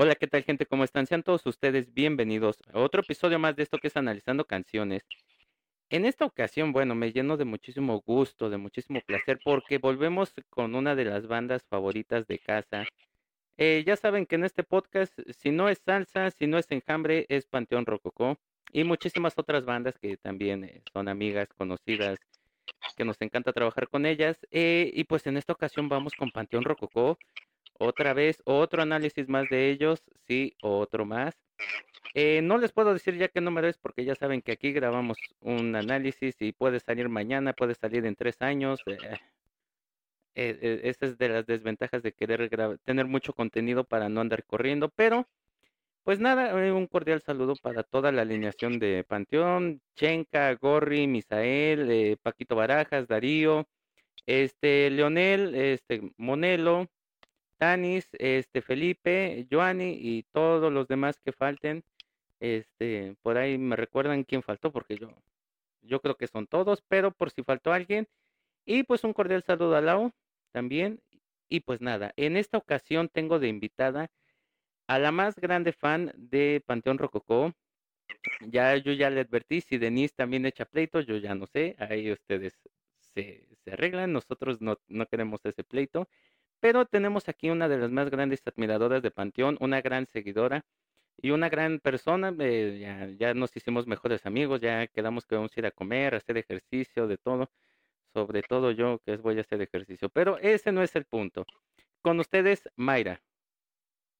Hola, ¿qué tal gente? ¿Cómo están? Sean todos ustedes bienvenidos a otro episodio más de esto que es Analizando Canciones. En esta ocasión, bueno, me lleno de muchísimo gusto, de muchísimo placer, porque volvemos con una de las bandas favoritas de casa. Eh, ya saben que en este podcast, si no es salsa, si no es enjambre, es Panteón Rococó y muchísimas otras bandas que también eh, son amigas, conocidas, que nos encanta trabajar con ellas. Eh, y pues en esta ocasión vamos con Panteón Rococó otra vez, otro análisis más de ellos, sí, otro más. Eh, no les puedo decir ya qué número es porque ya saben que aquí grabamos un análisis y puede salir mañana, puede salir en tres años. Eh, eh, esa es de las desventajas de querer tener mucho contenido para no andar corriendo, pero pues nada, un cordial saludo para toda la alineación de Panteón, Chenka, Gorri, Misael, Paquito Barajas, Darío, este, Leonel, este, Monelo, Tanis, este, Felipe, Joanny y todos los demás que falten. Este, por ahí me recuerdan quién faltó, porque yo, yo creo que son todos, pero por si faltó alguien. Y pues un cordial saludo a Lau también. Y pues nada, en esta ocasión tengo de invitada a la más grande fan de Panteón Rococó. Ya yo ya le advertí, si Denise también echa pleito, yo ya no sé, ahí ustedes se, se arreglan, nosotros no, no queremos ese pleito. Pero tenemos aquí una de las más grandes admiradoras de Panteón, una gran seguidora y una gran persona. Eh, ya, nos hicimos mejores amigos, ya quedamos que vamos a ir a comer, a hacer ejercicio, de todo. Sobre todo yo que voy a hacer ejercicio. Pero ese no es el punto. Con ustedes, Mayra.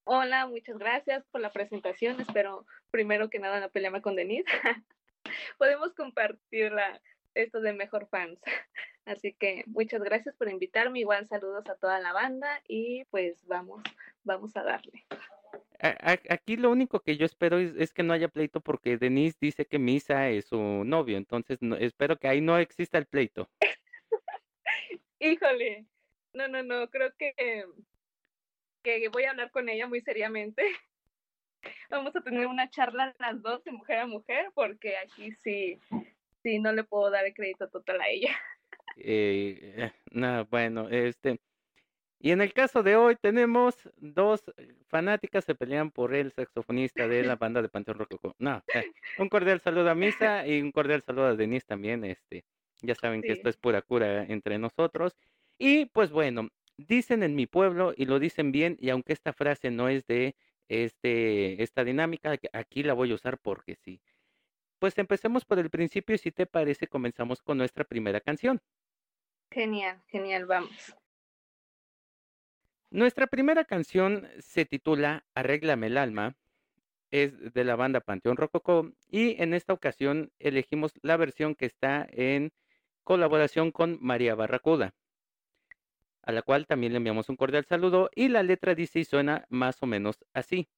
Hola, muchas gracias por la presentación. Espero primero que nada no pelearme con Denise. Podemos compartir la, esto de Mejor Fans. Así que muchas gracias por invitarme. Igual saludos a toda la banda y pues vamos, vamos a darle. Aquí lo único que yo espero es, que no haya pleito porque Denise dice que Misa es su novio, entonces espero que ahí no exista el pleito. Híjole, no, no, no, creo que, que voy a hablar con ella muy seriamente. Vamos a tener una charla las dos de mujer a mujer porque aquí sí, sí, no le puedo dar el crédito total a ella. Eh, eh, no, bueno, este. Y en el caso de hoy tenemos dos fanáticas se pelean por el saxofonista de la banda de Panteón Rococó. No, eh, un cordial saludo a Misa y un cordial saludo a Denise también. Este, ya saben que esto es pura cura entre nosotros. Y pues bueno, dicen en mi pueblo y lo dicen bien y aunque esta frase no es de este esta dinámica, aquí la voy a usar porque sí. Pues empecemos por el principio y si te parece comenzamos con nuestra primera canción. Genial, genial, vamos. Nuestra primera canción se titula Arréglame el alma, es de la banda Panteón Rococó y en esta ocasión elegimos la versión que está en colaboración con María Barracuda, a la cual también le enviamos un cordial saludo y la letra dice y suena más o menos así.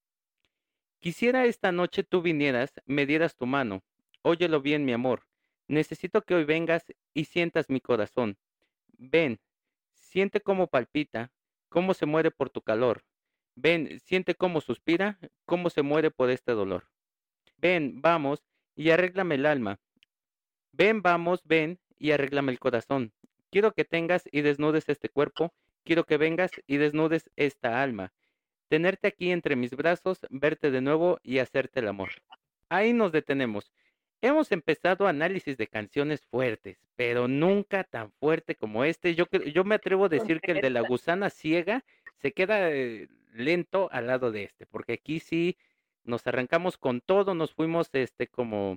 Quisiera esta noche tú vinieras, me dieras tu mano, óyelo bien mi amor, necesito que hoy vengas y sientas mi corazón, Ven, siente cómo palpita, cómo se muere por tu calor. Ven, siente cómo suspira, cómo se muere por este dolor. Ven, vamos y arréglame el alma. Ven, vamos, ven y arréglame el corazón. Quiero que tengas y desnudes este cuerpo, quiero que vengas y desnudes esta alma. Tenerte aquí entre mis brazos, verte de nuevo y hacerte el amor. Ahí nos detenemos. Hemos empezado análisis de canciones fuertes, pero nunca tan fuerte como este. Yo, yo me atrevo a decir que el de la gusana ciega se queda eh, lento al lado de este, porque aquí sí nos arrancamos con todo, nos fuimos este como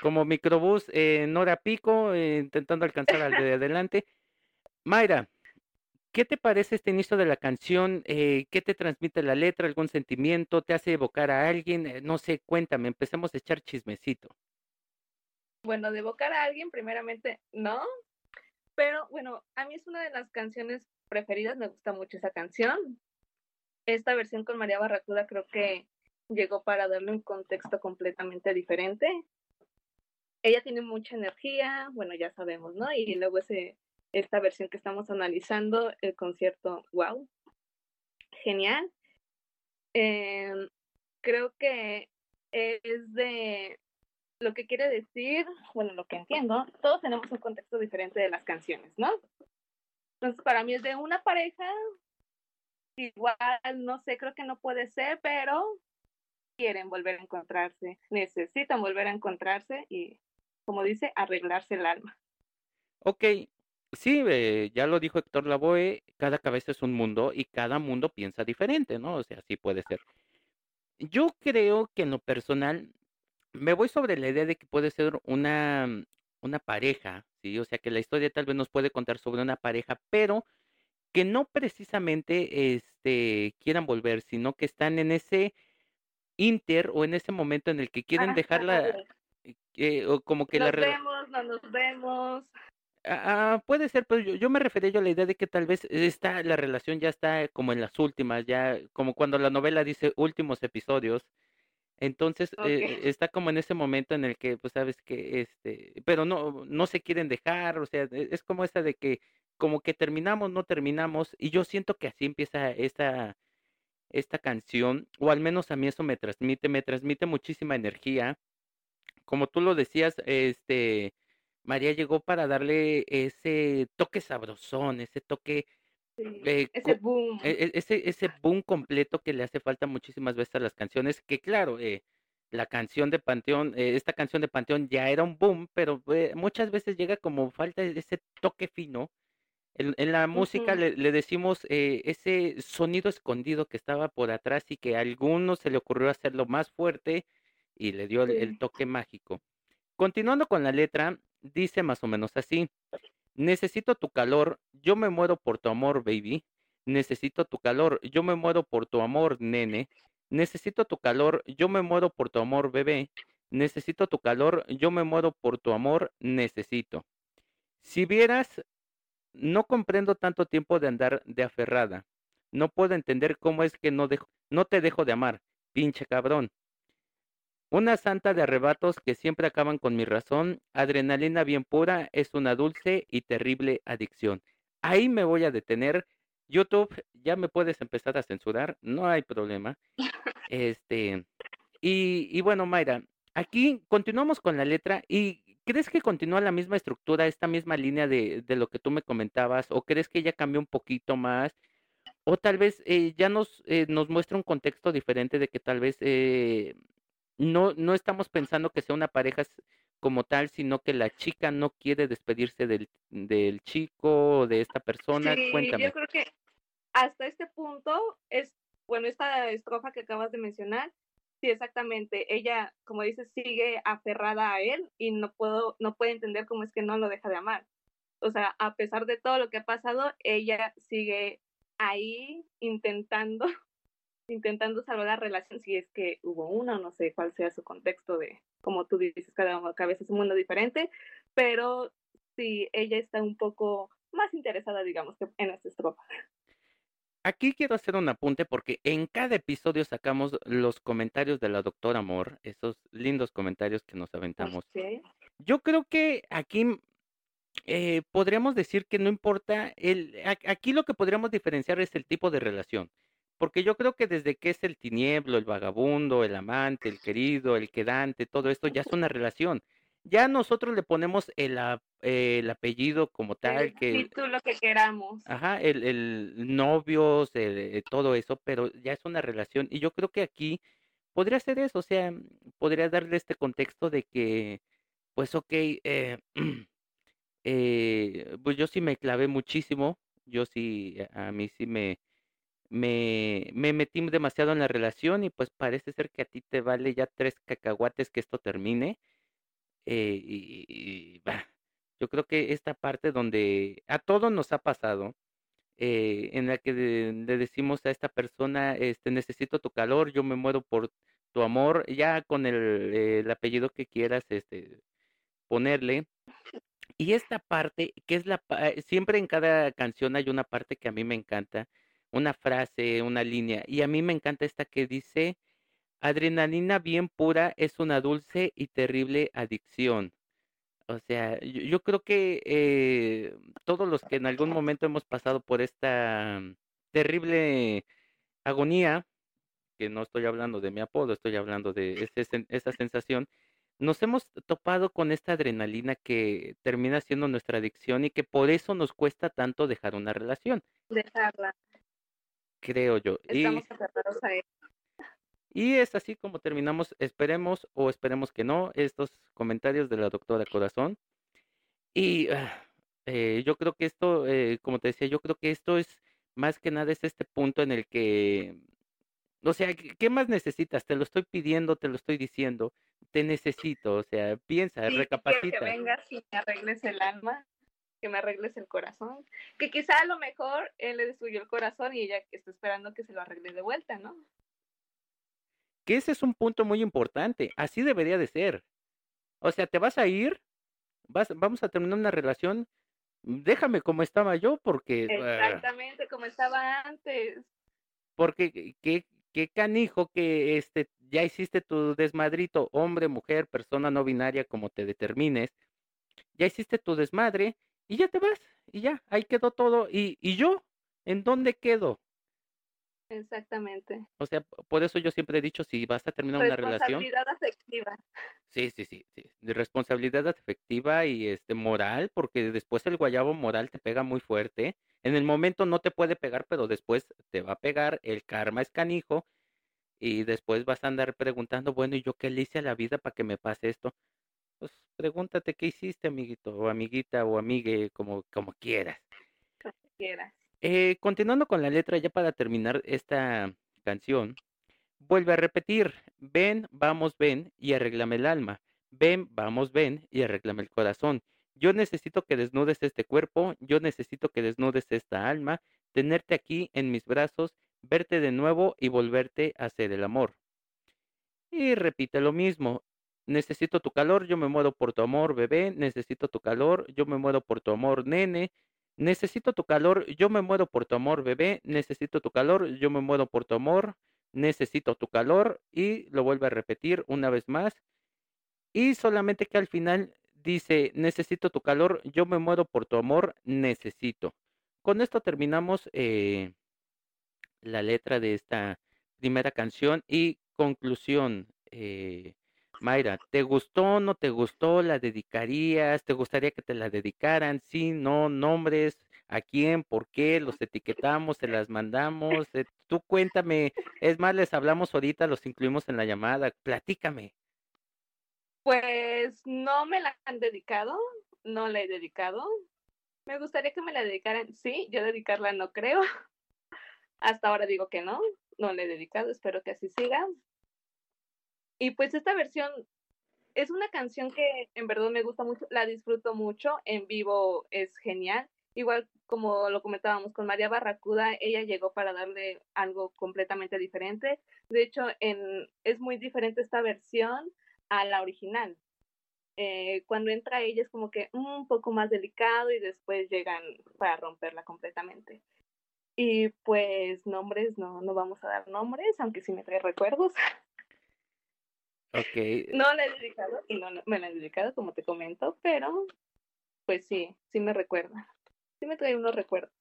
como microbús en hora pico, eh, intentando alcanzar al de adelante. Mayra, ¿Qué te parece este inicio de la canción? Eh, ¿Qué te transmite la letra? ¿Algún sentimiento? ¿Te hace evocar a alguien? Eh, no sé, cuéntame, empecemos a echar chismecito. Bueno, de evocar a alguien, primeramente, no. Pero bueno, a mí es una de las canciones preferidas, me gusta mucho esa canción. Esta versión con María Barracuda creo que llegó para darle un contexto completamente diferente. Ella tiene mucha energía, bueno, ya sabemos, ¿no? Y luego ese esta versión que estamos analizando, el concierto, wow, genial. Em, creo que es de lo que quiere decir, bueno, lo que entiendo, todos tenemos un contexto diferente de las canciones, ¿no? Entonces, para mí es de una pareja igual, no sé, creo que no puede ser, pero quieren volver a encontrarse, necesitan volver a encontrarse y, como dice, arreglarse el alma. Ok, sí, eh, ya lo dijo Héctor Lavoe, cada cabeza es un mundo y cada mundo piensa diferente, ¿no? O sea, sí puede ser. Yo creo que en lo personal me voy sobre la idea de que puede ser una, una pareja, ¿sí? O sea, que la historia tal vez nos puede contar sobre una pareja, pero que no precisamente este, quieran volver, sino que están en ese inter o en ese momento en el que quieren dejarla, eh, o como que nos la... vemos, no nos vemos. Ah, puede ser, pero yo, yo me refería yo a la idea de que tal vez está, la relación ya está como en las últimas, ya como cuando la novela dice últimos episodios. Entonces eh, está como en ese momento en el que, pues sabes que, este, pero no, no se quieren dejar, o sea, e, es como esa de que, como que terminamos, no terminamos, y yo siento que así empieza esta, esta canción, o al menos a mí eso me transmite, me transmite muchísima energía. Como tú lo decías, este, María llegó para darle ese toque sabrosón, ese toque eh, ese boom. E, e, ese, ese boom completo que le hace falta muchísimas veces a las canciones, que claro, eh, la canción de Panteón, eh, esta canción de Panteón ya era un boom, pero muchas veces llega como falta ese toque fino. En, en la música le, le, decimos ese sonido escondido que estaba por atrás y que a algunos se le ocurrió hacerlo más fuerte y le dio el toque mágico. Continuando con la letra, dice más o menos así. Necesito tu calor, yo me muero por tu amor, baby. Necesito tu calor, yo me muero por tu amor, nene. Necesito tu calor, yo me muero por tu amor, bebé. Necesito tu calor, yo me muero por tu amor, necesito. Si vieras, no comprendo tanto tiempo de andar de aferrada. No puedo entender cómo es que no, dejo, no te dejo de amar, pinche cabrón. Una santa de arrebatos que siempre acaban con mi razón, adrenalina bien pura, es una dulce y terrible adicción. Ahí me voy a detener. YouTube, ya me puedes empezar a censurar, no hay problema. Este, y, y bueno, Mayra, aquí continuamos con la letra y ¿crees que continúa la misma estructura, esta misma línea de, de lo que tú me comentabas? ¿O crees que ya cambió un poquito más? O tal vez eh, ya nos, eh, nos muestra un contexto diferente de que tal vez eh, no, no estamos pensando que sea una pareja como tal, sino que la chica no quiere despedirse del, del chico o de esta persona. Sí, Cuéntame. Yo creo que hasta este punto es, bueno, esta estrofa que acabas de mencionar, sí, exactamente. Ella, como dices, sigue aferrada a él y no puedo, no puede entender cómo es que no lo deja de amar. O sea, a pesar de todo lo que ha pasado, ella sigue ahí intentando intentando salvar la relación, si es que hubo una, no sé cuál sea su contexto de, como tú dices, cada cabeza es un mundo diferente, pero sí, ella está un poco más interesada, digamos, que en esta estrofa. Aquí quiero hacer un apunte porque en cada episodio sacamos los comentarios de la doctora Amor, esos lindos comentarios que nos aventamos. Okay. Yo creo que aquí eh, podríamos decir que no importa, el, aquí lo que podríamos diferenciar es el tipo de relación. Porque yo creo que desde que es el tinieblo, el vagabundo, el amante, el querido, el quedante, todo esto ya es una relación. Ya nosotros le ponemos el, el apellido como tal. El que, título que queramos. Ajá, el, el novios, el, eh, todo eso, pero ya es una relación. Y yo creo que aquí podría ser eso, o sea, podría darle este contexto de que, pues ok, eh, eh, pues yo sí me clavé muchísimo, yo sí, a mí sí me, me, me metí demasiado en la relación y pues parece ser que a ti te vale ya tres cacahuates que esto termine. Eh, y, y yo creo que esta parte donde a todos nos ha pasado, eh, en la que le decimos a esta persona, este, necesito tu calor, yo me muero por tu amor, ya con el, el apellido que quieras este, ponerle. Y esta parte, que es la, siempre en cada canción hay una parte que a mí me encanta, una frase, una línea. Y a mí me encanta esta que dice, adrenalina bien pura es una dulce y terrible adicción. O sea, yo, creo que eh, todos los que en algún momento hemos pasado por esta terrible agonía, que no estoy hablando de mi apodo, estoy hablando de ese, esa sensación, nos hemos topado con esta adrenalina que termina siendo nuestra adicción y que por eso nos cuesta tanto dejar una relación. Dejarla creo yo. Estamos aferrados a eso. Y es así como terminamos, esperemos o esperemos que no, estos comentarios de la doctora Corazón. Y ah, eh, yo creo que esto, eh, como te decía, yo creo que esto es más que nada es este punto en el que, o sea, ¿qué más necesitas? Te lo estoy pidiendo, te lo estoy diciendo, te necesito, o sea, piensa, Sí, recapacita. que vengas y me arregles el alma, que me arregles el corazón. Que quizá a lo mejor él le destruyó el corazón y ella está esperando que se lo arregle de vuelta, ¿no? Que ese es un punto muy importante, así debería de ser. O sea, te vas a ir, vas, vamos a terminar una relación, déjame como estaba yo, porque, ah, Exactamente como estaba antes. porque qué, qué canijo que este, ya hiciste tu desmadrito, hombre, mujer, persona no binaria, como te determines, ya hiciste tu desmadre y ya te vas, y ya, ahí quedó todo. ¿Y, y yo? ¿En dónde quedo? Exactamente. O sea, por eso yo siempre he dicho, si vas a terminar una relación, Responsabilidad afectiva. sí, sí, sí, sí, de responsabilidad afectiva y este moral, porque después el guayabo moral te pega muy fuerte. En el momento no te puede pegar, pero después te va a pegar, el karma es canijo y después vas a andar preguntando, bueno, ¿y yo qué le hice a la vida para que me pase esto? Pues pregúntate qué hiciste, amiguito, o amiguita, o amigue, como, como quieras. como quieras. Eh, continuando con la letra, ya para terminar esta canción, vuelve a repetir, ven, vamos, ven y arréglame el alma. Ven, vamos, ven y arréglame el corazón. Yo necesito que desnudes este cuerpo, yo necesito que desnudes esta alma, tenerte aquí en mis brazos, verte de nuevo y volverte a hacer el amor. Y repite lo mismo. Necesito tu calor, yo me muero por tu amor, bebé. Necesito tu calor, yo me muero por tu amor, nene. Necesito tu calor, yo me muero por tu amor, bebé. Necesito tu calor, yo me muero por tu amor. Necesito tu calor. Y lo vuelve a repetir una vez más. Y solamente que al final dice, necesito tu calor, yo me muero por tu amor, necesito. Con esto terminamos eh, la letra de esta primera canción y conclusión. Eh, Mayra, ¿te gustó, no te gustó? ¿La dedicarías? ¿Te gustaría que te la dedicaran? Sí, no, nombres, a quién, por qué, los etiquetamos, se las mandamos. Eh, tú cuéntame, es más, les hablamos ahorita, los incluimos en la llamada, platícame. Pues no me la han dedicado, no la he dedicado. Me gustaría que me la dedicaran. Sí, yo dedicarla no creo. Hasta ahora digo que no, no la he dedicado, espero que así siga. Y pues esta versión es una canción que en verdad me gusta mucho, la disfruto mucho, en vivo es genial. Igual como lo comentábamos con María Barracuda, ella llegó para darle algo completamente diferente. De hecho, en, es muy diferente esta versión a la original. Eh, cuando entra ella es como que un poco más delicado y después llegan para romperla completamente. Y pues nombres, no, no vamos a dar nombres, aunque sí me trae recuerdos. Ok, No la he dedicado y no me la he dedicado, como te comento, pero pues sí, sí me recuerda. Sí me trae unos recuerdos.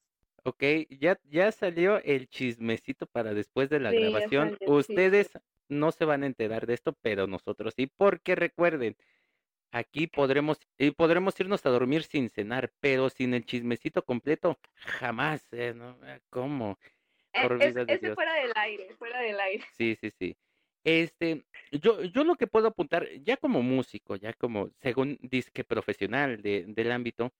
ok, ya, ya salió el chismecito para después de la Sí, grabación. Ustedes no se van a enterar de esto, pero nosotros sí, porque recuerden, aquí podremos, y podremos irnos a dormir sin cenar, pero sin el chismecito completo, jamás, eh, ¿no? ¿Cómo? Eh, Por es- vida de ese Dios. fuera del aire, fuera del aire. Sí, sí, sí. Este, yo, yo lo que puedo apuntar, ya como músico, ya como, según disque profesional de, del ámbito,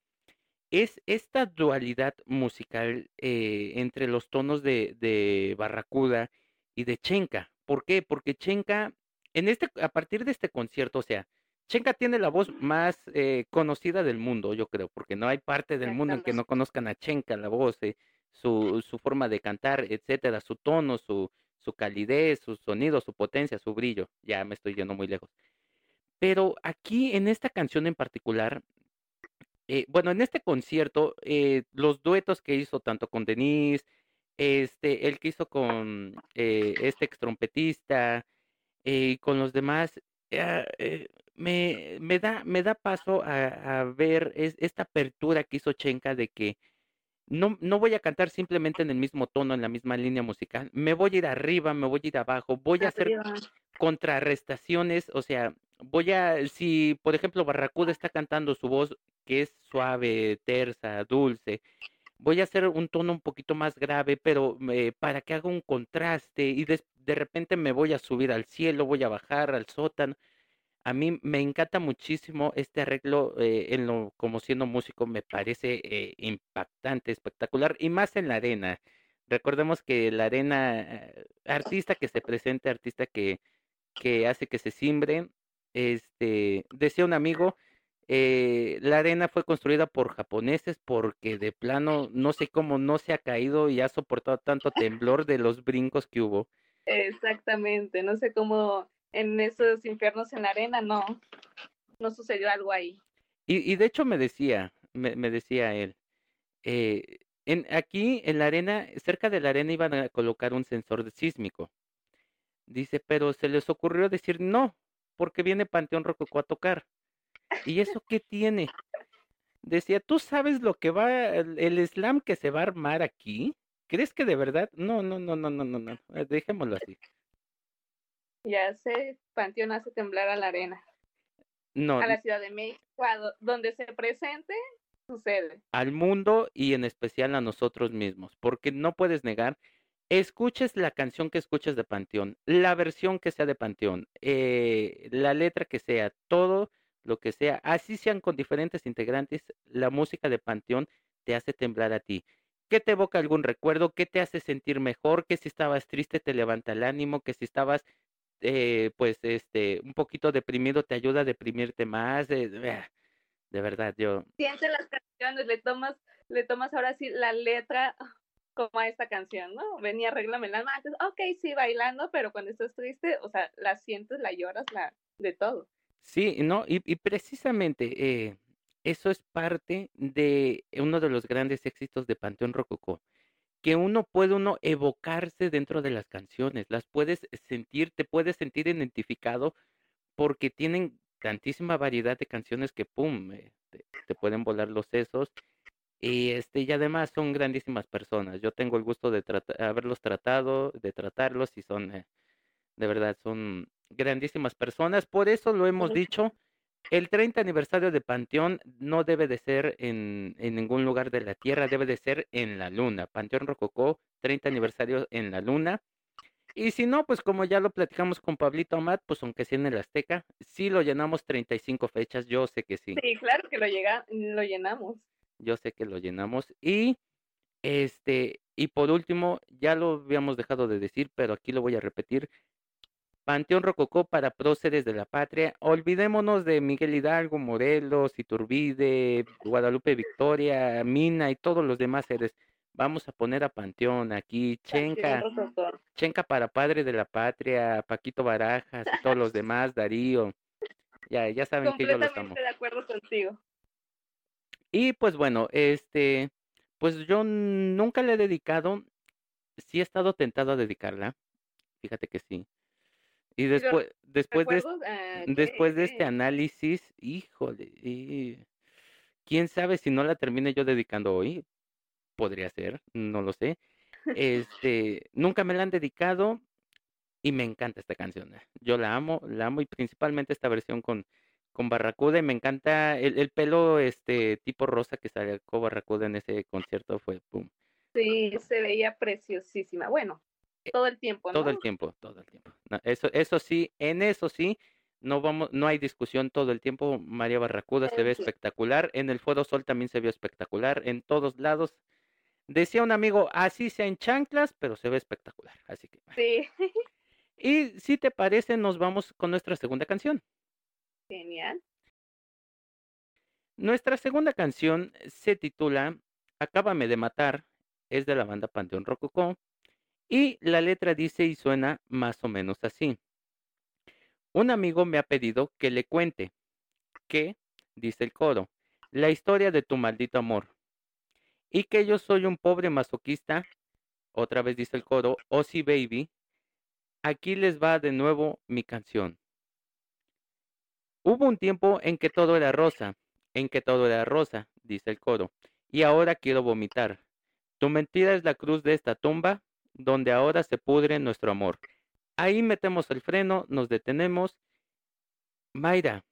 es esta dualidad musical eh, entre los tonos de, de Barracuda y de Chenka. ¿Por qué? Porque Chenka, en este, a partir de este concierto, o sea, Chenka tiene la voz más eh, conocida del mundo, yo creo, porque no hay parte del mundo en que no conozcan a Chenka, la voz, eh, su, su forma de cantar, etcétera, su tono, su, su calidez, su sonido, su potencia, su brillo. Ya me estoy yendo muy lejos. Pero aquí, en esta canción en particular, eh, bueno, en este concierto, eh, los duetos que hizo tanto con Denise, este, el que hizo con eh, este ex trompetista, y con los demás, me, me da, me da paso a, ver es- esta apertura que hizo Chenka de que no, no voy a cantar simplemente en el mismo tono, en la misma línea musical, me voy a ir arriba, me voy a ir abajo, voy a hacer contrarrestaciones, o sea, voy a, si por ejemplo Barracuda está cantando su voz que es suave, tersa, dulce, voy a hacer un tono un poquito más grave, pero eh, para que haga un contraste y de, de repente me voy a subir al cielo, voy a bajar al sótano. A mí me encanta muchísimo este arreglo eh, en lo, como siendo músico, me parece eh, impactante, espectacular y más en la arena. Recordemos que la arena, eh, artista que se presente, artista que, que hace que se simbre, este, decía un amigo, eh, la arena fue construida por japoneses porque de plano no sé cómo no se ha caído y ha soportado tanto temblor de los brincos que hubo. Exactamente, no sé cómo en esos infiernos en la arena no, no sucedió algo ahí. Y, y de hecho me decía, me, decía él, eh, en, aquí en la arena, cerca de la arena iban a colocar un sensor sísmico. Dice, pero se les ocurrió decir no, porque viene Panteón Rococó a tocar. ¿Y eso qué tiene? Decía, ¿tú sabes lo que va, el, el slam que se va a armar aquí? ¿Crees que de verdad? No, no, no, no, no, no, no. eh, Dejémoslo así. Ya sé, Panteón hace temblar a la arena, No, a la Ciudad de México, donde se presente, sucede. al mundo y en especial a nosotros mismos, porque no puedes negar, escuches la canción que escuches de Panteón, la versión que sea de Panteón, eh, la letra que sea, todo lo que sea, así sean con diferentes integrantes, la música de Panteón te hace temblar a ti. ¿Qué te evoca algún recuerdo? ¿Qué te hace sentir mejor? Que si estabas triste te levanta el ánimo, que si estabas eh, pues este un poquito deprimido te ayuda a deprimirte más. eh, de verdad, yo Siente las canciones, le tomas, le tomas ahora sí la letra como a esta canción, ¿no? Ven y arréglame el alma. Antes, ok, sí, bailando, pero cuando estás triste, o sea, la sientes, la lloras, la, de todo. Sí, no, y, y precisamente eh, eso es parte de uno de los grandes éxitos de Panteón Rococó, que uno puede uno evocarse dentro de las canciones, las puedes sentir, te puedes sentir identificado porque tienen tantísima variedad de canciones que pum, eh, te, te pueden volar los sesos y este y además son grandísimas personas. Yo tengo el gusto de trata- haberlos tratado, de tratarlos y son eh, de verdad son grandísimas personas. Por eso lo hemos dicho, el 30 aniversario de Panteón no debe de ser en, en ningún lugar de la Tierra, debe de ser en la Luna. Panteón Rococó, 30 aniversario en la Luna. Y si no, pues como ya lo platicamos con Pablito Amat, pues aunque sea en el Azteca, sí lo llenamos 35 fechas, yo sé que sí, Sí, claro que lo, llega, lo llenamos. yo sé que lo llenamos. Y este, y por último, ya lo habíamos dejado de decir, pero aquí lo voy a repetir. Panteón Rococó para próceres de la patria. Olvidémonos de Miguel Hidalgo, Morelos, Iturbide, Guadalupe Victoria, Mina y todos los demás seres. Vamos a poner a Panteón aquí, Chenca. Chenca para padre de la patria, Paquito Barajas y todos los demás, Darío. Ya, ya saben que yo los amo. De acuerdo contigo. Y pues bueno, este, pues yo nunca le he dedicado, sí he estado tentado a dedicarla, fíjate que sí. Y después, después de. Ah, después de este análisis, híjole, y quién sabe si no la termine yo dedicando hoy, podría ser, no lo sé. Este, nunca me la han dedicado y me encanta esta canción. eh. Yo la amo, la amo y principalmente esta versión con, con Barracuda y me encanta el, el pelo este tipo rosa que sacó Barracuda en ese concierto fue pum, Sí, se veía preciosísima. Bueno, todo el tiempo, ¿no? todo el tiempo, todo el tiempo. No, eso, eso sí, en eso sí, no vamos, no hay discusión todo el tiempo. María Barracuda se ve espectacular, en el Foro Sol también se vio espectacular, en todos lados. Decía un amigo, así sea en chanclas, pero se ve espectacular. Así que, Sí, y si te parece, nos vamos con nuestra segunda canción. genial. Nuestra segunda canción se titula Acábame de matar, es de la banda Panteón Rococó, y la letra dice y suena más o menos así. Un amigo me ha pedido que le cuente que, dice el coro, la historia de tu maldito amor, y que yo soy un pobre masoquista, otra vez dice el coro, oh sí baby, aquí les va de nuevo mi canción. Hubo un tiempo en que todo era rosa, en que todo era rosa, dice el coro, y ahora quiero vomitar. Tu mentira es la cruz de esta tumba, donde ahora se pudre nuestro amor. Ahí metemos el freno, nos detenemos. Mayra,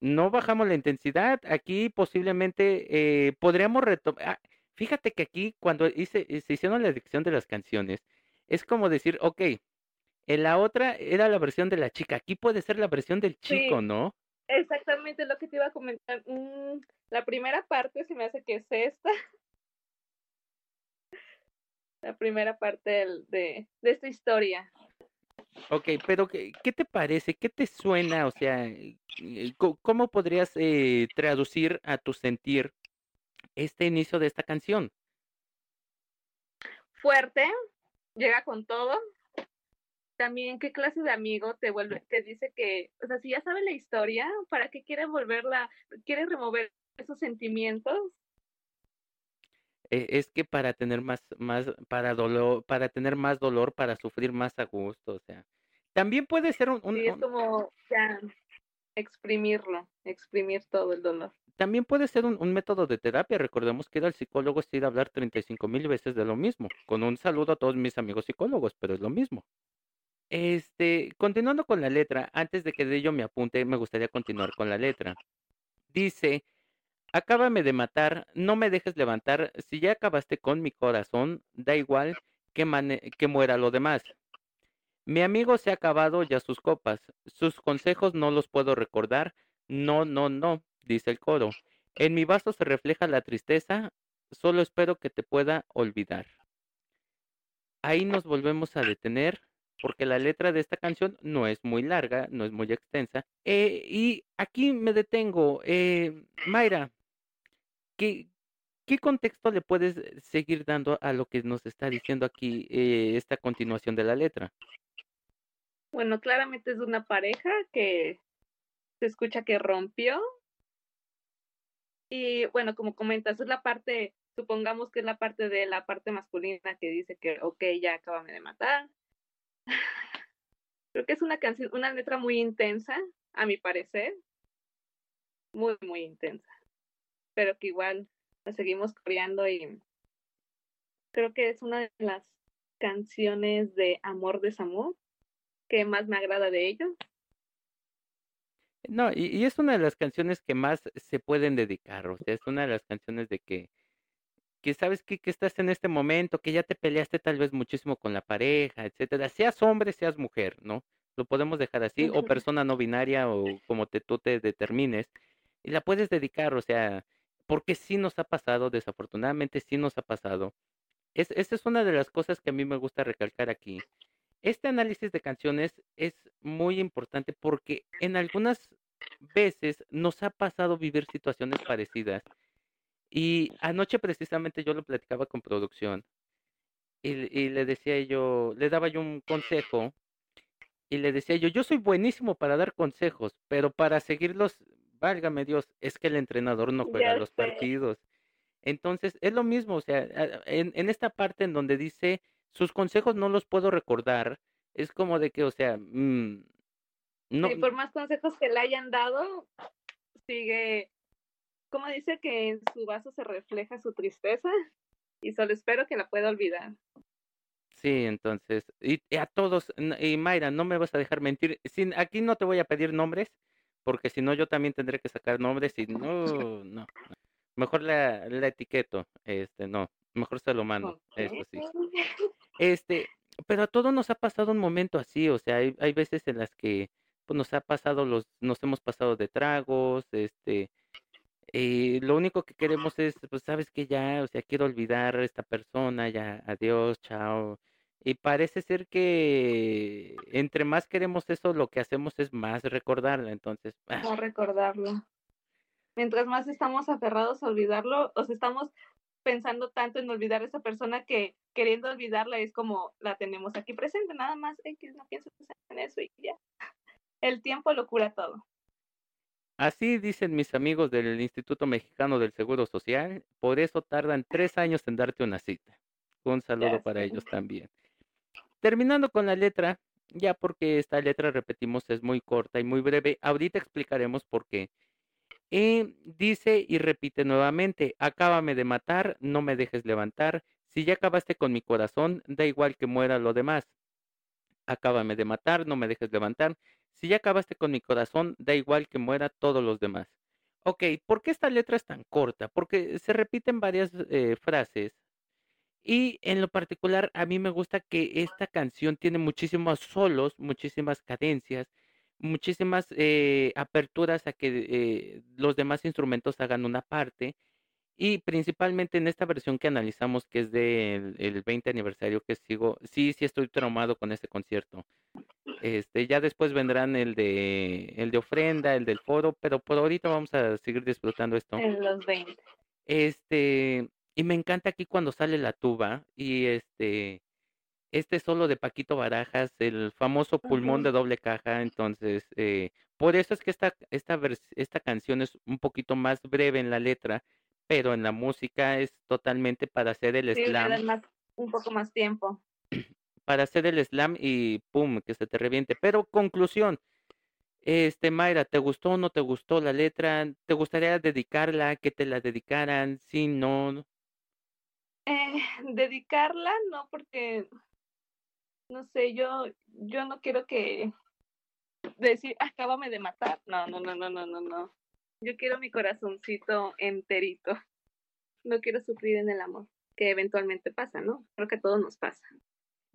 no bajamos la intensidad. Aquí posiblemente eh, podríamos retomar. Fíjate que aquí cuando hice, se hicieron la edición de las canciones, es como decir, ok, en la otra era la versión de la chica, aquí puede ser la versión del chico, ¿no? Exactamente lo que te iba a comentar. Mm, la primera parte se me hace que es esta. La primera parte de, de esta historia. Ok, pero ¿qué, ¿qué, te parece? ¿Qué te suena? O sea, eh, ¿cómo podrías eh, traducir a tu sentir este inicio de esta canción? Fuerte, llega con todo. También, ¿qué clase de amigo te vuelve, te dice que, o sea, si ya sabe la historia, ¿para qué quiere volverla, quiere remover esos sentimientos? E, es que para tener más, más, para dolor, para tener más dolor, para sufrir más a gusto, o sea. También puede ser un, sí, es como ya exprimirlo, exprimir todo el dolor. También puede ser un, un método de terapia. Recordemos que ir al psicólogo es ir a hablar 35 mil veces de lo mismo. Con un saludo a todos mis amigos psicólogos, pero es lo mismo. Este, continuando con la letra, antes de que de ello me apunte, me gustaría continuar con la letra. Dice, Acábame de matar, no me dejes levantar, si ya acabaste con mi corazón, da igual que, que muera lo demás. Mi amigo se ha acabado ya sus copas, sus consejos no los puedo recordar, no, no, no, dice el coro. En mi vaso se refleja la tristeza, solo espero que te pueda olvidar. Ahí nos volvemos a detener porque la letra de esta canción no es muy larga, no es muy extensa. Eh, y aquí me detengo. Eh, Mayra, ¿Qué, contexto le puedes eh, seguir dando a lo que nos está diciendo aquí eh, esta continuación de la letra? Bueno, claramente es una pareja que se escucha que rompió. Y bueno, como comentas, es la parte, supongamos que es la parte de la parte masculina que dice que, ok, ya acabame de matar. Creo que es una canción, una letra muy intensa, a mi parecer. Muy, muy intensa pero que igual la seguimos coreando y creo que es una de las canciones de amor desamor que más me agrada de ellos. No, y, es una de las canciones que más se pueden dedicar, o sea, es una de las canciones de que, que sabes que, que estás en este momento, que ya te peleaste tal vez muchísimo con la pareja, etcétera, seas hombre, seas mujer, ¿no? Lo podemos dejar así, o persona no binaria, o como te, tú te determines, y la puedes dedicar, o sea, porque sí nos ha pasado, desafortunadamente sí nos ha pasado. Es, es una de las cosas que a mí me gusta recalcar aquí. Este análisis de canciones es muy importante porque en algunas veces nos ha pasado vivir situaciones parecidas. Y anoche precisamente yo lo platicaba con producción y, le decía yo, le daba yo un consejo y le decía yo, yo soy buenísimo para dar consejos, pero para seguirlos válgame Dios, es que el entrenador no juega los partidos. Entonces, es lo mismo, o sea, en, en, esta parte en donde dice, sus consejos no los puedo recordar, es como de que, o sea, mmm, no. Sí, por más consejos que le hayan dado, sigue, como dice que en su vaso se refleja su tristeza y solo espero que la pueda olvidar. Sí, entonces, y, a todos, y Mayra, no me vas a dejar mentir, sin, aquí no te voy a pedir nombres, porque si no yo también tendré que sacar nombres y no, no. Mejor la, la etiqueto, este, no, mejor se lo mando, sí. Este, pero a todos nos ha pasado un momento así, o sea, hay, hay veces en las que pues nos ha pasado los, nos hemos pasado de tragos, este, y lo único que queremos es, pues sabes que ya, o sea, quiero olvidar a esta persona, ya, adiós, chao, y parece ser que entre más queremos eso, lo que hacemos es más recordarla. Entonces, ah. no recordarlo. Mientras más estamos aferrados a olvidarlo, o sea, estamos pensando tanto en olvidar a esa persona que queriendo olvidarla es como la tenemos aquí presente, nada más, que no pienso en eso y ya. El tiempo lo cura todo. Así dicen mis amigos del Instituto Mexicano del Seguro Social, por eso tardan tres años en darte una cita. Un saludo para ellos también. Terminando con la letra, ya porque esta letra, repetimos, es muy corta y muy breve, ahorita explicaremos por qué. Eh, dice y repite nuevamente, acábame de matar, no me dejes levantar, si ya acabaste con mi corazón, da igual que muera lo demás. Acábame de matar, no me dejes levantar, si ya acabaste con mi corazón, da igual que muera todos los demás. Ok, ¿por qué esta letra es tan corta? Porque se repiten varias eh, frases y en lo particular a mí me gusta que esta canción tiene muchísimos solos, muchísimas cadencias, muchísimas eh, aperturas a que eh, los demás instrumentos hagan una parte y principalmente en esta versión que analizamos que es del el 20 aniversario que sigo, sí, sí estoy traumado con este concierto. Este, ya después vendrán el de el de ofrenda, el del foro, pero por ahorita vamos a seguir disfrutando esto. En los 20. Este, y me encanta aquí cuando sale la tuba y este este solo de Paquito Barajas, el famoso pulmón de doble caja, entonces eh, por eso es que esta esta esta canción es un poquito más breve en la letra, pero en la música es totalmente para hacer el Sí, slam más, un poco más tiempo. para hacer el slam y pum, que se te reviente. Pero conclusión, este Mayra, ¿te gustó o no te gustó la letra? ¿Te gustaría dedicarla, que te la dedicaran? Sí, no. Eh, dedicarla, no, porque, no sé, yo, yo no quiero que decir, acábame de matar. No, no, no, no, no, no, no. Yo quiero mi corazoncito enterito. No quiero sufrir en el amor, que eventualmente pasa, ¿no? Creo que a todos nos pasa.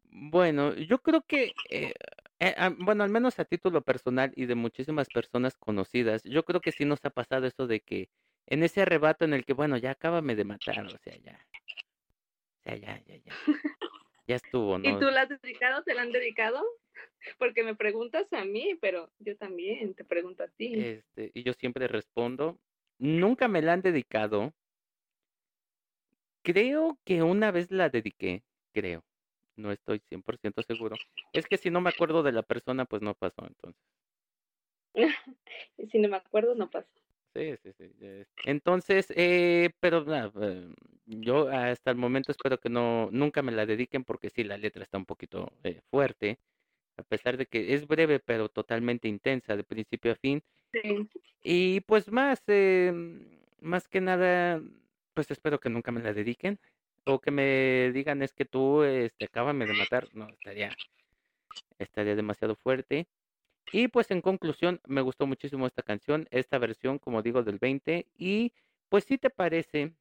Bueno, yo creo que, eh, eh, ah, bueno, al menos a título personal y de muchísimas personas conocidas, yo creo que sí nos ha pasado eso de que en ese arrebato en el que, bueno, ya acábame de matar, o sea, ya, sea, ya, ya, ya, ya estuvo, ¿Y ¿no? tú la has dedicado? ¿Te la han dedicado? Porque me preguntas a mí, pero yo también te pregunto a ti. Este, y yo siempre respondo, nunca me la han dedicado. Creo que una vez la dediqué, creo. No estoy 100% seguro. Es que si no me acuerdo de la persona, pues no pasó entonces. y si no me acuerdo, no pasa. Sí, sí, sí. ya es- Entonces, eh, pero nada, eh, yo hasta el momento espero que no, nunca me la dediquen porque sí, la letra está un poquito eh, fuerte, a pesar de que es breve, pero totalmente intensa de principio a fin. Sí. Y pues más, eh, más que nada, pues espero que nunca me la dediquen. O que me digan es que tú, este, acábame de matar. No, estaría, estaría demasiado fuerte. Y pues en conclusión, me gustó muchísimo esta canción, esta versión, como digo, del 20. Y pues si te parece,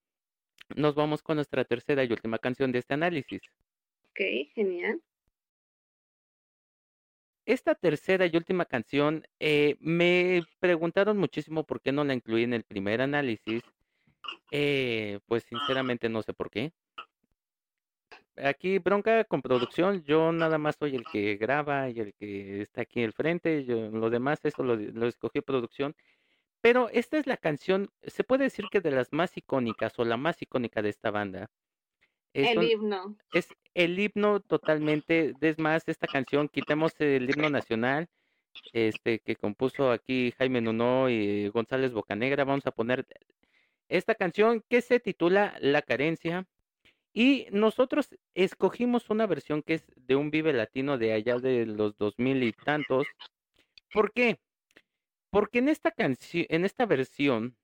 nos vamos con nuestra tercera y última canción de este análisis. Ok, genial. Esta tercera y última canción, eh, me preguntaron muchísimo por qué no la incluí en el primer análisis. Eh, pues sinceramente no sé por qué. Aquí bronca con producción, yo nada más soy el que graba y el que está aquí al frente, yo, lo demás eso lo, lo escogió producción. Pero esta es la canción, se puede decir que de las más icónicas o la más icónica de esta banda. Es El un- himno. es el himno totalmente, es más, esta canción, quitemos el himno nacional, este que compuso aquí Jaime Nuno y González Bocanegra, vamos a poner esta canción que se titula La carencia y nosotros escogimos una versión que es de un Vive Latino de allá de los dos mil y tantos. ¿Por qué? Porque en esta canción, en esta versión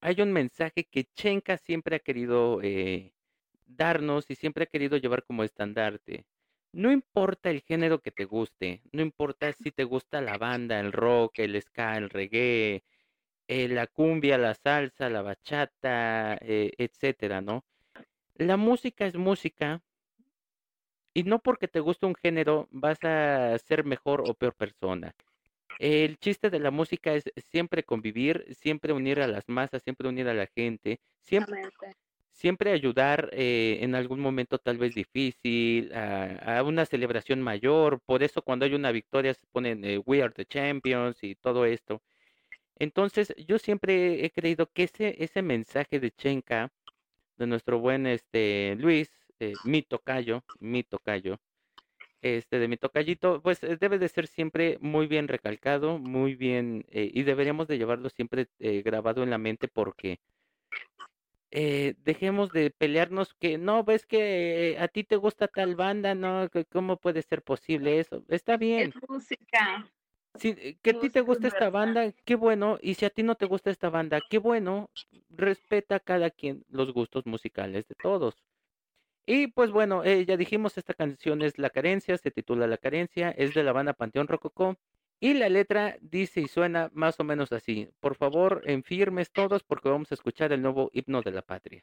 hay un mensaje que Chenka siempre ha querido eh, darnos y siempre ha querido llevar como estandarte. No importa el género que te guste, no importa si te gusta la banda, el rock, el ska, el reggae, eh, la cumbia, la salsa, la bachata, eh, etcétera, ¿no? La música es música y no porque te guste un género vas a ser mejor o peor persona. El chiste de la música es siempre convivir, siempre unir a las masas, siempre unir a la gente, siempre, siempre ayudar eh, en algún momento tal vez difícil, a, a una celebración mayor. Por eso cuando hay una victoria se ponen eh, We Are the Champions y todo esto. Entonces yo siempre he creído que ese, ese mensaje de Chenka, de nuestro buen este Luis, eh, mi tocayo, mi tocayo, este de mi tocallito, pues eh, debe de ser siempre muy bien recalcado, muy bien, eh, y deberíamos de llevarlo siempre eh, grabado en la mente porque eh, dejemos de pelearnos que no, ves que a ti te gusta tal banda, no, que ¿cómo puede ser posible eso? Está bien. Es música. Si, eh, que a ti te gusta esta banda, qué bueno, y si a ti no te gusta esta banda, qué bueno, respeta a cada quien los gustos musicales de todos. Y pues bueno, eh, ya dijimos, esta canción es La Carencia, se titula La Carencia, es de la banda Panteón Rococó. Y la letra dice y suena más o menos así. Por favor, en firmes todos porque vamos a escuchar el nuevo himno de la patria.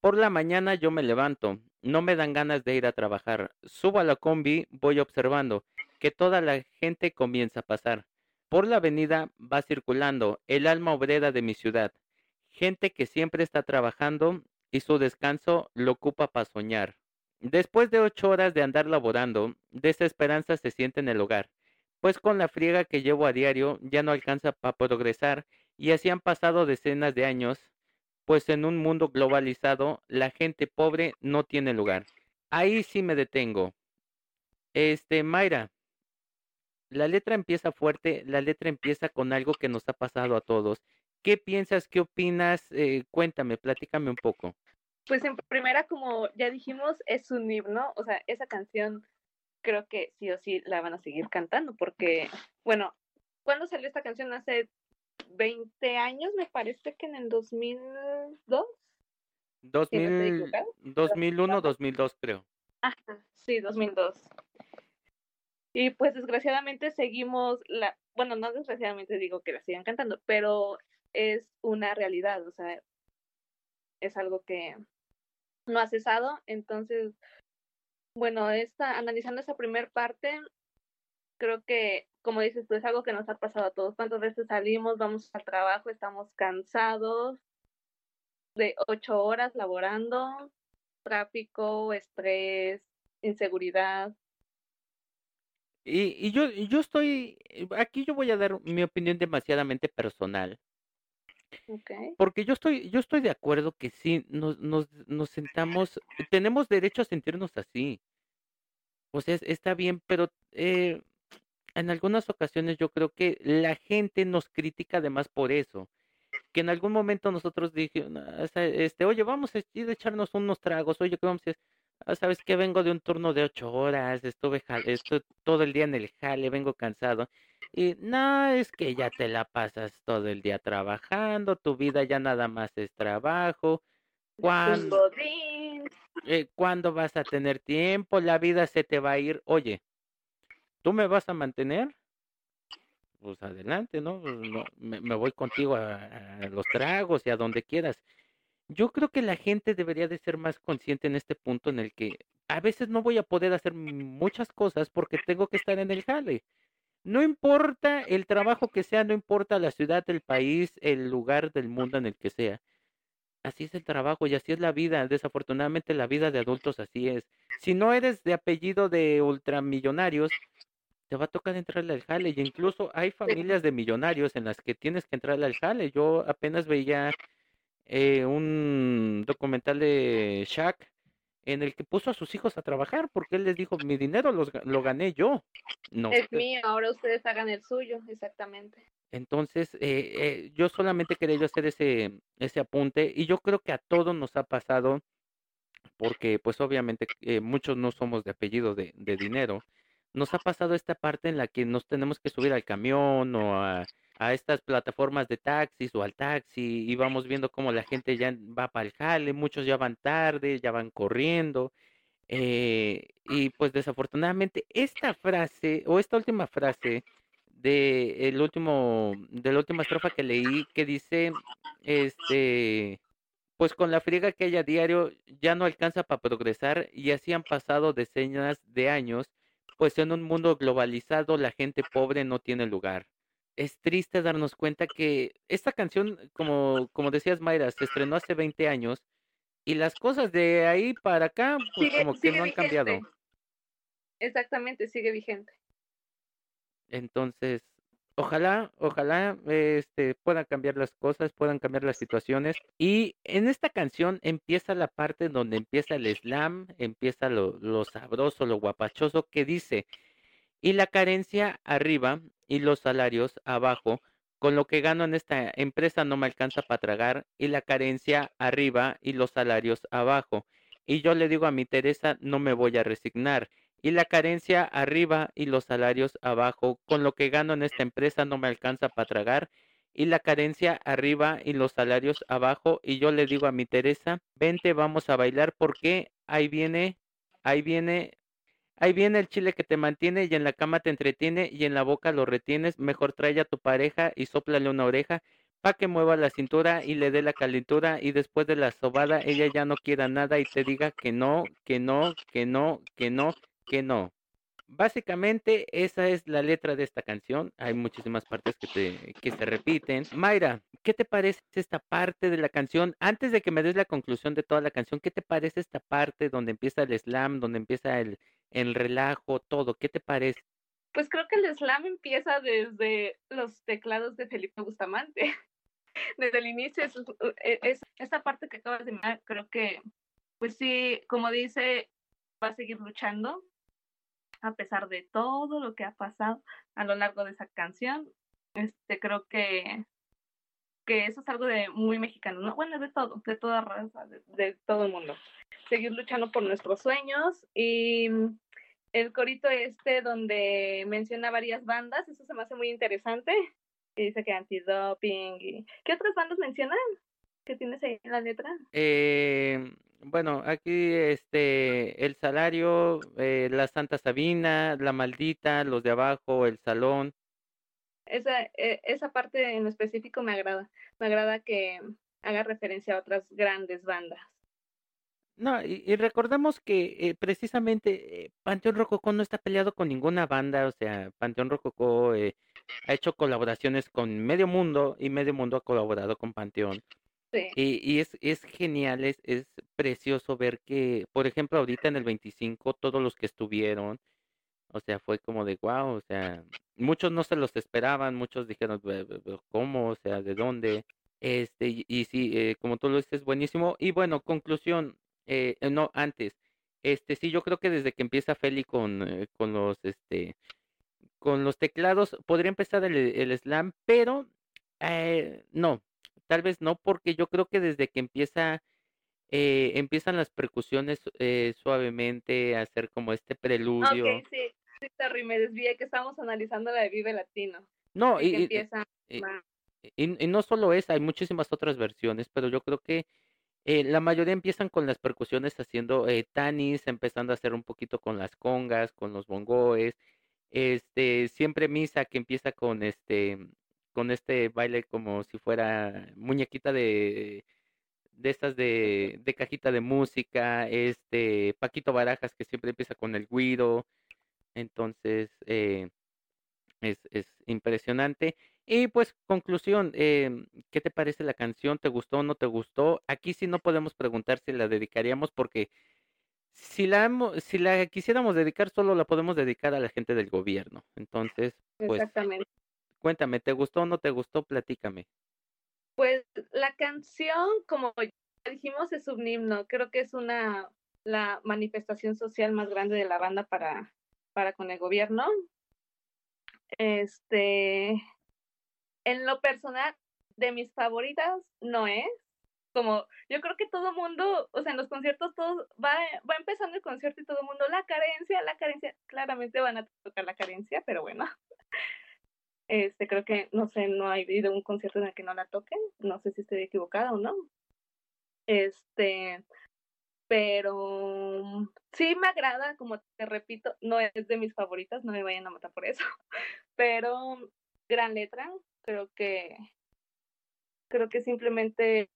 Por la mañana yo me levanto, no me dan ganas de ir a trabajar. Subo a la combi, voy observando que toda la gente comienza a pasar. Por la avenida va circulando el alma obrera de mi ciudad. Gente que siempre está trabajando y su descanso lo ocupa para soñar. Después de ocho horas de andar laborando, desesperanza se siente en el hogar, pues con la friega que llevo a diario ya no alcanza para progresar y así han pasado decenas de años, pues en un mundo globalizado la gente pobre no tiene lugar. Ahí sí me detengo. Este, Mayra, la letra empieza fuerte, la letra empieza con algo que nos ha pasado a todos. ¿Qué piensas? ¿Qué opinas? Eh, cuéntame, platícame un poco. Pues en primera, como ya dijimos, es un himno, o sea, esa canción creo que sí o sí la van a seguir cantando, porque, bueno, ¿cuándo salió esta canción? Hace 20 años, me parece que en el 2002. 2000, 2001, 2002 creo. Ajá, sí, 2002. Y pues desgraciadamente seguimos la, bueno, no desgraciadamente digo que la sigan cantando, pero es una realidad, o sea, es algo que no ha cesado. Entonces, bueno, esta, analizando esa primera parte, creo que, como dices tú, es algo que nos ha pasado a todos. ¿Cuántas veces salimos, vamos al trabajo, estamos cansados de ocho horas laborando, tráfico, estrés, inseguridad? Y, y yo, yo estoy, eh, aquí yo voy a dar mi opinión demasiadamente personal. Okay. Porque yo estoy, yo estoy de acuerdo que sí, nos, nos, nos sentamos, tenemos derecho a sentirnos así. O sea, está bien, pero eh, en algunas ocasiones yo creo que la gente nos critica además por eso. Que en algún momento nosotros dijimos, este, oye, vamos a ir a echarnos unos tragos, oye, ¿qué vamos a hacer? Ah, sabes que vengo de un turno de ocho horas, estuve, estuve todo el día en el jale, vengo cansado. Y no, es que ya te la pasas todo el día trabajando, tu vida ya nada más es trabajo. ¿Cuándo, eh, ¿Cuándo vas a tener tiempo? La vida se te va a ir. Oye, ¿tú me vas a mantener? Pues adelante, ¿no? Me, me, voy contigo a, a los tragos y a donde quieras. Yo creo que la gente debería de ser más consciente en este punto en el que a veces no voy a poder hacer muchas cosas porque tengo que estar en el jale. No importa el trabajo que sea, no importa la ciudad, el país, el lugar del mundo en el que sea. Así es el trabajo y así es la vida. Desafortunadamente la vida de adultos así es. Si no eres de apellido de ultramillonarios, te va a tocar entrarle al jale. Y incluso hay familias de millonarios en las que tienes que entrarle al jale. Yo apenas veía eh, un documental de Shaq en el que puso a sus hijos a trabajar porque él les dijo, mi dinero los, lo gané yo. No, es mío, ahora ustedes hagan el suyo, exactamente. Entonces, eh, eh, yo solamente quería yo hacer ese, ese apunte y yo creo que a todos nos ha pasado porque pues obviamente eh, muchos no somos de apellido de, de dinero, nos ha pasado esta parte en la que nos tenemos que subir al camión o a a estas plataformas de taxis o al taxi y vamos viendo cómo la gente ya va para el jale, muchos ya van tarde, ya van corriendo. Eh, y pues desafortunadamente esta frase o esta última frase de el último de la última estrofa que leí que dice este pues con la friega que haya diario ya no alcanza para progresar y así han pasado decenas de años pues en un mundo globalizado la gente pobre no tiene lugar es triste darnos cuenta que esta canción, como, como decías Mayra, se estrenó hace 20 años y las cosas de ahí para acá, pues como que no han cambiado. Exactamente, sigue vigente. Entonces, ojalá, ojalá este, puedan cambiar las cosas, puedan cambiar las situaciones. Y en esta canción empieza la parte donde empieza el slam, empieza lo, lo sabroso, lo guapachoso, que dice, y la carencia arriba y los salarios abajo. Con lo que gano en esta empresa no me alcanza para tragar y la carencia arriba y los salarios abajo. Y yo le digo a mi Teresa, no me voy a resignar. Y la carencia arriba y los salarios abajo. Con lo que gano en esta empresa no me alcanza para tragar. Y la carencia arriba y los salarios abajo. Y yo le digo a mi Teresa, vente, vamos a bailar porque ahí viene, ahí viene Ahí viene el chile que te mantiene y en la cama te entretiene y en la boca lo retienes. Mejor trae a tu pareja y soplale una oreja pa' que mueva la cintura y le dé la calentura y después de la sobada ella ya no quiera nada y te diga que no, que no, que no, que no, que no. Básicamente esa es la letra de esta canción. Hay muchísimas partes que, te, que se repiten. Mayra, ¿qué te parece esta parte de la canción? Antes de que me des la conclusión de toda la canción, ¿qué te parece esta parte donde empieza el slam, donde empieza el, el relajo, todo? ¿Qué te parece? Pues creo que el slam empieza desde los teclados de Felipe Bustamante. Desde el inicio, es, e, es, esta parte que acabas de mirar, creo que, pues sí, como dice, va a seguir luchando a pesar de todo lo que ha pasado a lo largo de esa canción. Este, creo que, que eso es algo de muy mexicano, ¿no? Bueno, de todo, de toda raza, de, todo el mundo. Seguir luchando por nuestros sueños y el corito este donde menciona varias bandas, eso se me hace muy interesante. Y dice que antidoping y... ¿Qué otras bandas mencionan? ¿Qué tienes ahí en la letra? Eh, bueno, aquí este, el salario, eh, la Santa Sabina, la maldita, los de abajo, el salón. Esa, eh, esa parte en específico me agrada. Me agrada que haga referencia a otras grandes bandas. No, y, recordemos que eh, precisamente Panteón Rococó no está peleado con ninguna banda, o sea, Panteón Rococó ha hecho colaboraciones con Medio Mundo y Medio Mundo ha colaborado con Panteón. Y, es, es genial, es, es precioso ver que, por ejemplo, ahorita en el 25, todos los que estuvieron, o sea, fue como de wow, o sea, muchos no se los esperaban, muchos dijeron, ¿cómo? O sea, ¿de dónde? Este, y, y sí, eh, como tú lo dices, buenísimo. Y bueno, conclusión, eh, eh, no, antes, este, sí, yo creo que desde que empieza Feli con, con los, este, con los teclados, podría empezar el, el slam, pero no, tal vez no, porque yo creo que desde que empieza, eh, empiezan las percusiones eh, suavemente a hacer como este preludio. Ok, sí, sí, me desvié que estamos analizando la de Vive Latino. No, y, y, no solo esa, hay muchísimas otras versiones, pero yo creo que eh, la mayoría empiezan con las percusiones haciendo tanis, empezando a hacer un poquito con las congas, con los bongoes, este, siempre misa que empieza con este con este baile como si fuera muñequita de de estas de, de cajita de música, este Paquito Barajas que siempre empieza con el guido, entonces eh, es, es impresionante. Y pues conclusión, eh, ¿qué te parece la canción? ¿Te gustó o no te gustó? Aquí sí no podemos preguntar si la dedicaríamos porque si la, si la quisiéramos dedicar solo la podemos dedicar a la gente del gobierno. Entonces, pues Exactamente. Cuéntame, ¿te gustó o no te gustó? Platícame. Pues la canción, como ya dijimos, es un himno. Creo que es una la manifestación social más grande de la banda para, para con el gobierno. Este, en lo personal, de mis favoritas no es. Como, yo creo que todo mundo, o sea, en los conciertos todo va, va empezando el concierto y todo el mundo, la carencia, la carencia, claramente van a tocar la carencia, pero bueno. Este, creo que, no sé, no ha habido un concierto en el que no la toquen. No sé si estoy equivocada o no. Este, pero sí me agrada, como te repito, no es de mis favoritas, no me vayan a matar por eso. Pero gran letra, creo que creo que simplemente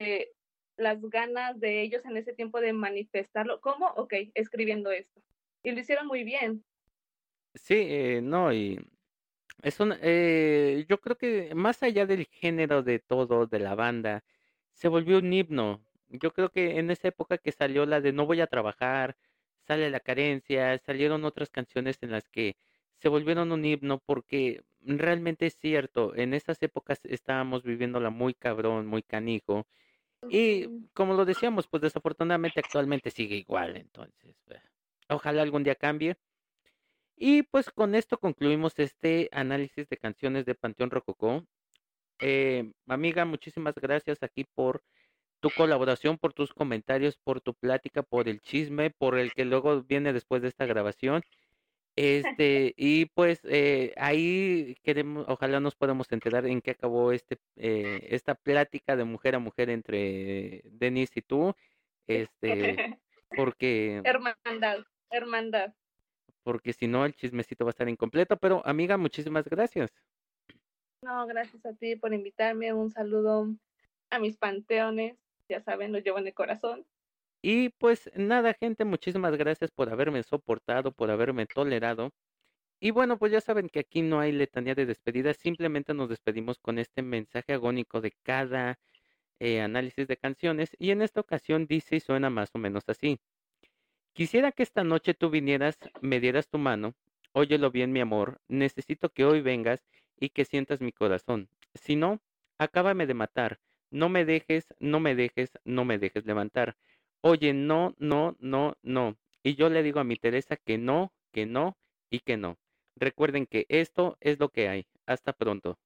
las ganas de ellos en ese tiempo de manifestarlo, ¿cómo? Ok, escribiendo esto. Y lo hicieron muy bien. Sí, eh, no, y es un, eh, yo creo que más allá del género de todo, de la banda, se volvió un himno. Yo creo que en esa época que salió la de No voy a trabajar, sale la carencia, salieron otras canciones en las que se volvieron un himno porque realmente es cierto, en esas épocas estábamos viviéndola muy cabrón, muy canijo. Y como lo decíamos, pues desafortunadamente actualmente sigue igual, entonces, eh, ojalá algún día cambie. Y pues con esto concluimos este análisis de canciones de Panteón Rococó. Eh, amiga, muchísimas gracias aquí por tu colaboración, por tus comentarios, por tu plática, por el chisme, por el que luego viene después de esta grabación. Este, y pues eh, ahí queremos, ojalá nos podamos enterar en qué acabó este, eh, esta plática de mujer a mujer entre Denise y tú. Este, porque. Hermandad, hermandad porque si no el chismecito va a estar incompleto. Pero amiga, muchísimas gracias. No, gracias a ti por invitarme. Un saludo a mis panteones. Ya saben, lo llevo en el corazón. Y pues nada, gente, muchísimas gracias por haberme soportado, por haberme tolerado. Y bueno, pues ya saben que aquí no hay letanía de despedida, simplemente nos despedimos con este mensaje agónico de cada eh, análisis de canciones. Y en esta ocasión dice y suena más o menos así. Quisiera que esta noche tú vinieras, me dieras tu mano. Óyelo bien, mi amor. Necesito que hoy vengas y que sientas mi corazón. Si no, acábame de matar. No me dejes, no me dejes, no me dejes levantar. Oye, no, no, no, no. Y yo le digo a mi Teresa que no, que no y que no. Recuerden que esto es lo que hay. Hasta pronto.